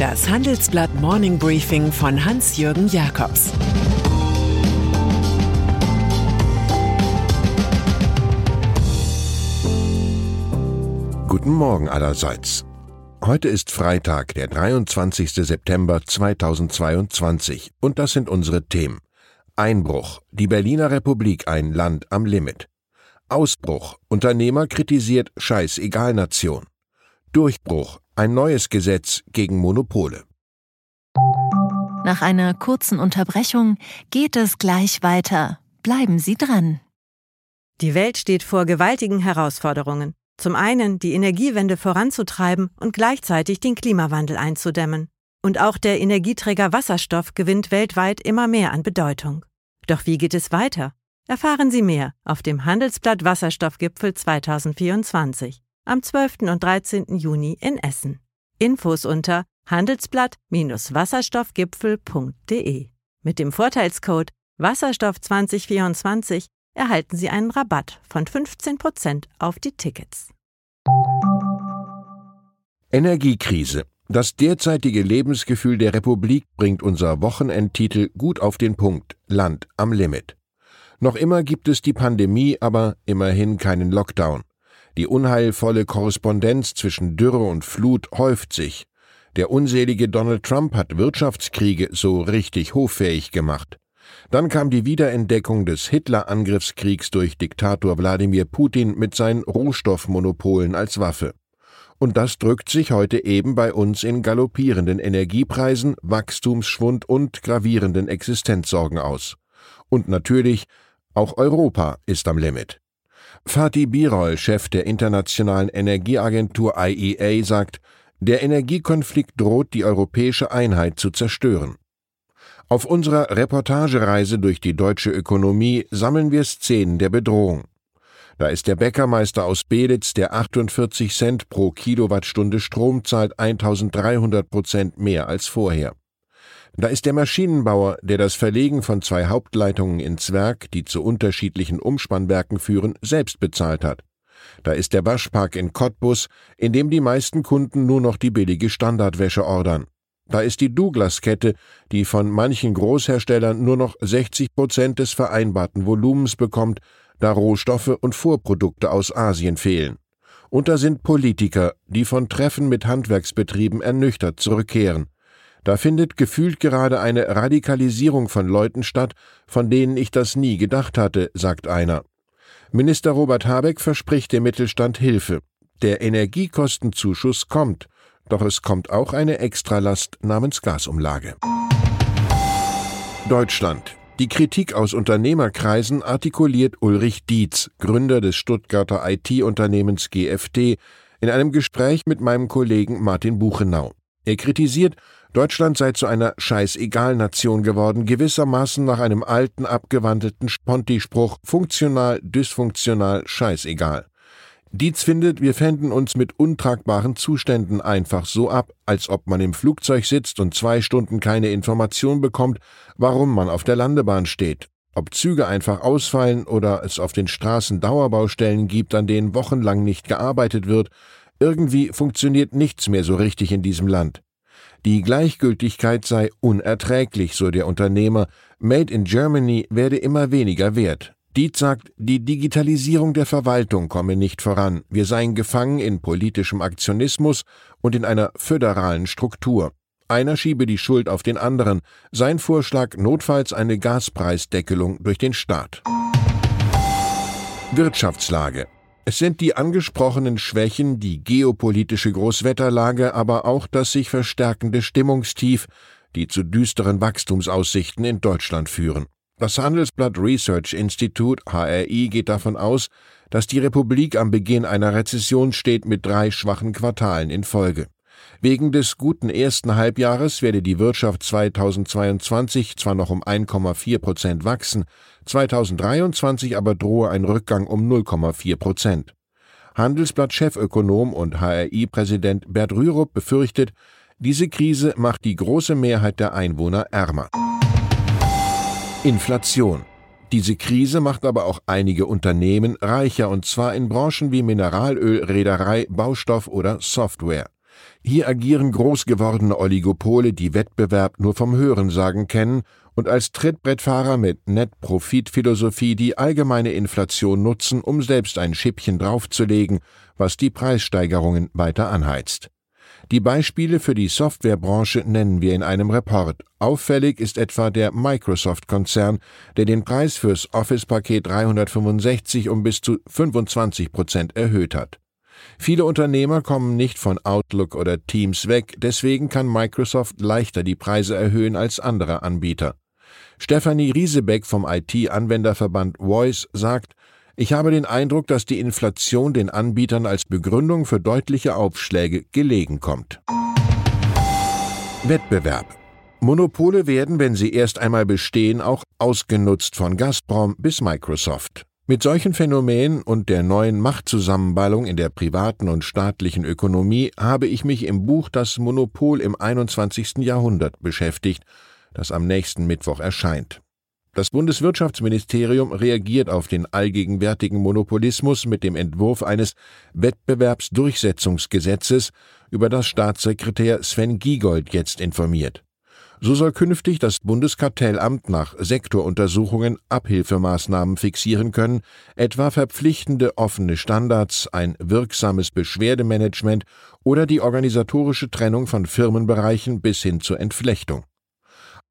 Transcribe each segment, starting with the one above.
Das Handelsblatt Morning Briefing von Hans-Jürgen Jakobs Guten Morgen allerseits. Heute ist Freitag, der 23. September 2022 und das sind unsere Themen. Einbruch, die Berliner Republik ein Land am Limit. Ausbruch, Unternehmer kritisiert Scheiß-Egal-Nation. Durchbruch, ein neues Gesetz gegen Monopole. Nach einer kurzen Unterbrechung geht es gleich weiter. Bleiben Sie dran. Die Welt steht vor gewaltigen Herausforderungen. Zum einen die Energiewende voranzutreiben und gleichzeitig den Klimawandel einzudämmen. Und auch der Energieträger Wasserstoff gewinnt weltweit immer mehr an Bedeutung. Doch wie geht es weiter? Erfahren Sie mehr auf dem Handelsblatt Wasserstoffgipfel 2024 am 12. und 13. Juni in Essen. Infos unter handelsblatt-wasserstoffgipfel.de. Mit dem Vorteilscode Wasserstoff 2024 erhalten Sie einen Rabatt von 15% auf die Tickets. Energiekrise. Das derzeitige Lebensgefühl der Republik bringt unser Wochenendtitel gut auf den Punkt Land am Limit. Noch immer gibt es die Pandemie, aber immerhin keinen Lockdown. Die unheilvolle Korrespondenz zwischen Dürre und Flut häuft sich. Der unselige Donald Trump hat Wirtschaftskriege so richtig hoffähig gemacht. Dann kam die Wiederentdeckung des Hitler-Angriffskriegs durch Diktator Wladimir Putin mit seinen Rohstoffmonopolen als Waffe. Und das drückt sich heute eben bei uns in galoppierenden Energiepreisen, Wachstumsschwund und gravierenden Existenzsorgen aus. Und natürlich, auch Europa ist am Limit. Fatih Birol, Chef der Internationalen Energieagentur IEA, sagt, der Energiekonflikt droht die europäische Einheit zu zerstören. Auf unserer Reportagereise durch die deutsche Ökonomie sammeln wir Szenen der Bedrohung. Da ist der Bäckermeister aus Belitz, der 48 Cent pro Kilowattstunde Strom zahlt 1300 Prozent mehr als vorher. Da ist der Maschinenbauer, der das Verlegen von zwei Hauptleitungen ins Werk, die zu unterschiedlichen Umspannwerken führen, selbst bezahlt hat. Da ist der Waschpark in Cottbus, in dem die meisten Kunden nur noch die billige Standardwäsche ordern. Da ist die Douglas-Kette, die von manchen Großherstellern nur noch 60 Prozent des vereinbarten Volumens bekommt, da Rohstoffe und Vorprodukte aus Asien fehlen. Und da sind Politiker, die von Treffen mit Handwerksbetrieben ernüchtert zurückkehren. Da findet gefühlt gerade eine Radikalisierung von Leuten statt, von denen ich das nie gedacht hatte, sagt einer. Minister Robert Habeck verspricht dem Mittelstand Hilfe. Der Energiekostenzuschuss kommt, doch es kommt auch eine Extralast namens Gasumlage. Deutschland. Die Kritik aus Unternehmerkreisen artikuliert Ulrich Dietz, Gründer des Stuttgarter IT-Unternehmens GFT, in einem Gespräch mit meinem Kollegen Martin Buchenau. Er kritisiert, Deutschland sei zu einer Scheißegal-Nation geworden, gewissermaßen nach einem alten, abgewandelten Sponti-Spruch funktional, dysfunktional, scheißegal. Dietz findet, wir fänden uns mit untragbaren Zuständen einfach so ab, als ob man im Flugzeug sitzt und zwei Stunden keine Information bekommt, warum man auf der Landebahn steht. Ob Züge einfach ausfallen oder es auf den Straßen Dauerbaustellen gibt, an denen wochenlang nicht gearbeitet wird, irgendwie funktioniert nichts mehr so richtig in diesem Land. Die Gleichgültigkeit sei unerträglich, so der Unternehmer. Made in Germany werde immer weniger wert. Dietz sagt, die Digitalisierung der Verwaltung komme nicht voran. Wir seien gefangen in politischem Aktionismus und in einer föderalen Struktur. Einer schiebe die Schuld auf den anderen. Sein Vorschlag notfalls eine Gaspreisdeckelung durch den Staat. Wirtschaftslage es sind die angesprochenen Schwächen, die geopolitische Großwetterlage, aber auch das sich verstärkende Stimmungstief, die zu düsteren Wachstumsaussichten in Deutschland führen. Das Handelsblatt Research Institute HRI geht davon aus, dass die Republik am Beginn einer Rezession steht mit drei schwachen Quartalen in Folge. Wegen des guten ersten Halbjahres werde die Wirtschaft 2022 zwar noch um 1,4 Prozent wachsen, 2023 aber drohe ein Rückgang um 0,4 Prozent. Handelsblatt-Chefökonom und HRI-Präsident Bert Rürup befürchtet, diese Krise macht die große Mehrheit der Einwohner ärmer. Inflation. Diese Krise macht aber auch einige Unternehmen reicher, und zwar in Branchen wie Mineralöl, Reederei, Baustoff oder Software. Hier agieren groß gewordene Oligopole, die Wettbewerb nur vom Hörensagen kennen und als Trittbrettfahrer mit Net-Profit-Philosophie die allgemeine Inflation nutzen, um selbst ein Schippchen draufzulegen, was die Preissteigerungen weiter anheizt. Die Beispiele für die Softwarebranche nennen wir in einem Report. Auffällig ist etwa der Microsoft-Konzern, der den Preis fürs Office-Paket 365 um bis zu 25 Prozent erhöht hat. Viele Unternehmer kommen nicht von Outlook oder Teams weg, deswegen kann Microsoft leichter die Preise erhöhen als andere Anbieter. Stefanie Riesebeck vom IT-Anwenderverband Voice sagt, ich habe den Eindruck, dass die Inflation den Anbietern als Begründung für deutliche Aufschläge gelegen kommt. Wettbewerb. Monopole werden, wenn sie erst einmal bestehen, auch ausgenutzt von Gazprom bis Microsoft. Mit solchen Phänomenen und der neuen Machtzusammenballung in der privaten und staatlichen Ökonomie habe ich mich im Buch Das Monopol im 21. Jahrhundert beschäftigt, das am nächsten Mittwoch erscheint. Das Bundeswirtschaftsministerium reagiert auf den allgegenwärtigen Monopolismus mit dem Entwurf eines Wettbewerbsdurchsetzungsgesetzes, über das Staatssekretär Sven Giegold jetzt informiert. So soll künftig das Bundeskartellamt nach Sektoruntersuchungen Abhilfemaßnahmen fixieren können, etwa verpflichtende offene Standards, ein wirksames Beschwerdemanagement oder die organisatorische Trennung von Firmenbereichen bis hin zur Entflechtung.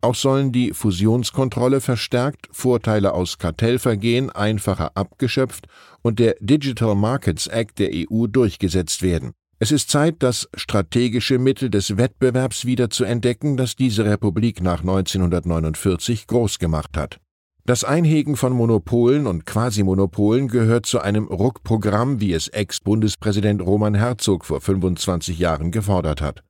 Auch sollen die Fusionskontrolle verstärkt, Vorteile aus Kartellvergehen einfacher abgeschöpft und der Digital Markets Act der EU durchgesetzt werden. Es ist Zeit, das strategische Mittel des Wettbewerbs wieder zu entdecken, das diese Republik nach 1949 groß gemacht hat. Das Einhegen von Monopolen und Quasimonopolen gehört zu einem Ruckprogramm, wie es Ex-Bundespräsident Roman Herzog vor 25 Jahren gefordert hat.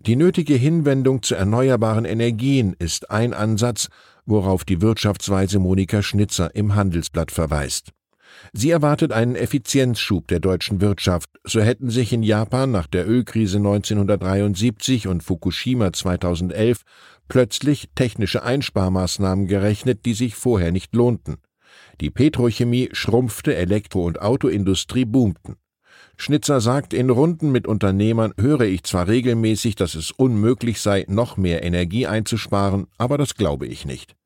Die nötige Hinwendung zu erneuerbaren Energien ist ein Ansatz, worauf die Wirtschaftsweise Monika Schnitzer im Handelsblatt verweist. Sie erwartet einen Effizienzschub der deutschen Wirtschaft, so hätten sich in Japan nach der Ölkrise 1973 und Fukushima 2011 plötzlich technische Einsparmaßnahmen gerechnet, die sich vorher nicht lohnten. Die Petrochemie schrumpfte, Elektro- und Autoindustrie boomten. Schnitzer sagt, in Runden mit Unternehmern höre ich zwar regelmäßig, dass es unmöglich sei, noch mehr Energie einzusparen, aber das glaube ich nicht.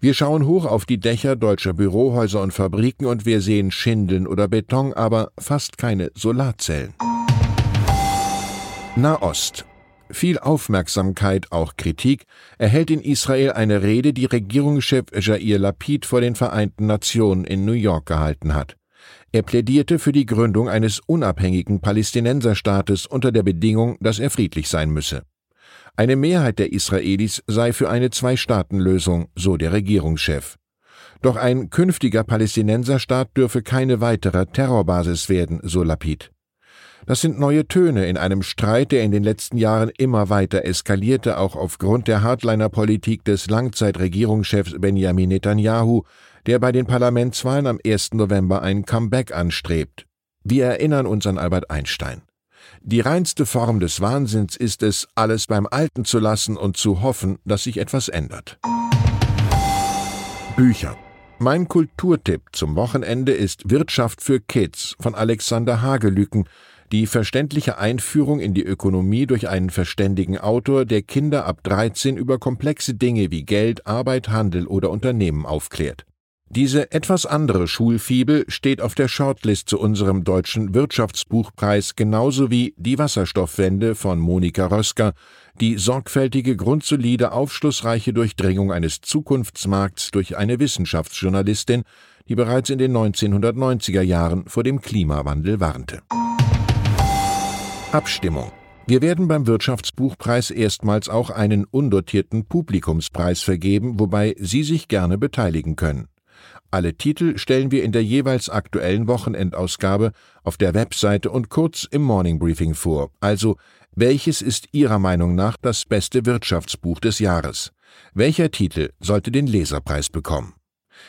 Wir schauen hoch auf die Dächer deutscher Bürohäuser und Fabriken und wir sehen Schindeln oder Beton, aber fast keine Solarzellen. Nahost. Viel Aufmerksamkeit, auch Kritik, erhält in Israel eine Rede, die Regierungschef Jair Lapid vor den Vereinten Nationen in New York gehalten hat. Er plädierte für die Gründung eines unabhängigen Palästinenserstaates unter der Bedingung, dass er friedlich sein müsse. Eine Mehrheit der Israelis sei für eine Zwei-Staaten-Lösung, so der Regierungschef. Doch ein künftiger Palästinenserstaat dürfe keine weitere Terrorbasis werden, so Lapid. Das sind neue Töne in einem Streit, der in den letzten Jahren immer weiter eskalierte, auch aufgrund der Hardliner-Politik des Langzeitregierungschefs Benjamin Netanyahu, der bei den Parlamentswahlen am 1. November ein Comeback anstrebt. Wir erinnern uns an Albert Einstein. Die reinste Form des Wahnsinns ist es, alles beim Alten zu lassen und zu hoffen, dass sich etwas ändert. Bücher. Mein Kulturtipp zum Wochenende ist Wirtschaft für Kids von Alexander Hagelüken, die verständliche Einführung in die Ökonomie durch einen verständigen Autor, der Kinder ab 13 über komplexe Dinge wie Geld, Arbeit, Handel oder Unternehmen aufklärt. Diese etwas andere Schulfibel steht auf der Shortlist zu unserem deutschen Wirtschaftsbuchpreis genauso wie Die Wasserstoffwende von Monika Rösker, die sorgfältige, grundsolide, aufschlussreiche Durchdringung eines Zukunftsmarkts durch eine Wissenschaftsjournalistin, die bereits in den 1990er Jahren vor dem Klimawandel warnte. Abstimmung wir werden beim Wirtschaftsbuchpreis erstmals auch einen undotierten Publikumspreis vergeben, wobei Sie sich gerne beteiligen können. Alle Titel stellen wir in der jeweils aktuellen Wochenendausgabe auf der Webseite und kurz im Morning Briefing vor. Also, welches ist Ihrer Meinung nach das beste Wirtschaftsbuch des Jahres? Welcher Titel sollte den Leserpreis bekommen?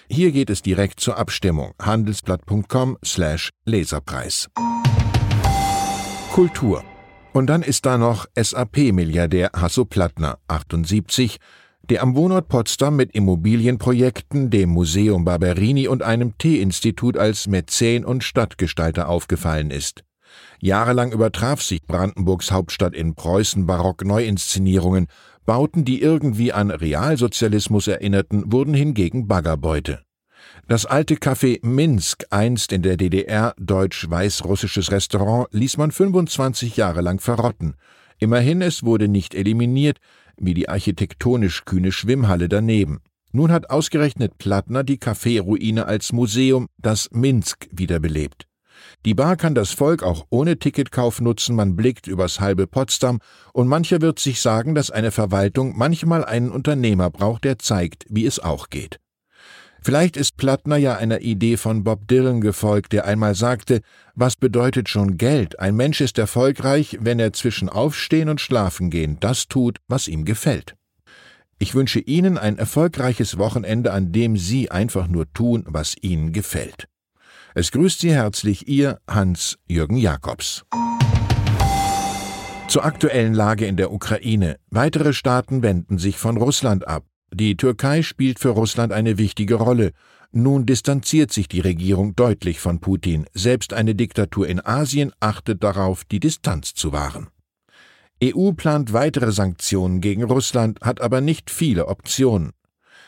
Hier geht es direkt zur Abstimmung. Handelsblatt.com slash Leserpreis. Kultur. Und dann ist da noch SAP-Milliardär Hasso Plattner, 78, der am Wohnort Potsdam mit Immobilienprojekten, dem Museum Barberini und einem T-Institut als Mäzen und Stadtgestalter aufgefallen ist. Jahrelang übertraf sich Brandenburgs Hauptstadt in Preußen-Barock-Neuinszenierungen, Bauten, die irgendwie an Realsozialismus erinnerten, wurden hingegen Baggerbeute. Das alte Café Minsk, einst in der DDR deutsch-weiß-russisches Restaurant, ließ man 25 Jahre lang verrotten. Immerhin, es wurde nicht eliminiert, wie die architektonisch kühne Schwimmhalle daneben. Nun hat ausgerechnet Plattner die Café-Ruine als Museum, das Minsk, wiederbelebt. Die Bar kann das Volk auch ohne Ticketkauf nutzen, man blickt übers halbe Potsdam, und mancher wird sich sagen, dass eine Verwaltung manchmal einen Unternehmer braucht, der zeigt, wie es auch geht. Vielleicht ist Plattner ja einer Idee von Bob Dylan gefolgt, der einmal sagte, was bedeutet schon Geld? Ein Mensch ist erfolgreich, wenn er zwischen Aufstehen und Schlafen gehen das tut, was ihm gefällt. Ich wünsche Ihnen ein erfolgreiches Wochenende, an dem Sie einfach nur tun, was Ihnen gefällt. Es grüßt Sie herzlich Ihr Hans-Jürgen Jakobs. Zur aktuellen Lage in der Ukraine. Weitere Staaten wenden sich von Russland ab. Die Türkei spielt für Russland eine wichtige Rolle. Nun distanziert sich die Regierung deutlich von Putin. Selbst eine Diktatur in Asien achtet darauf, die Distanz zu wahren. EU plant weitere Sanktionen gegen Russland, hat aber nicht viele Optionen.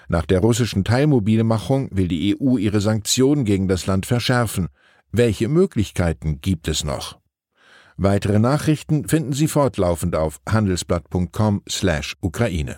Nach der russischen Teilmobilmachung will die EU ihre Sanktionen gegen das Land verschärfen. Welche Möglichkeiten gibt es noch? Weitere Nachrichten finden Sie fortlaufend auf handelsblatt.com/Ukraine.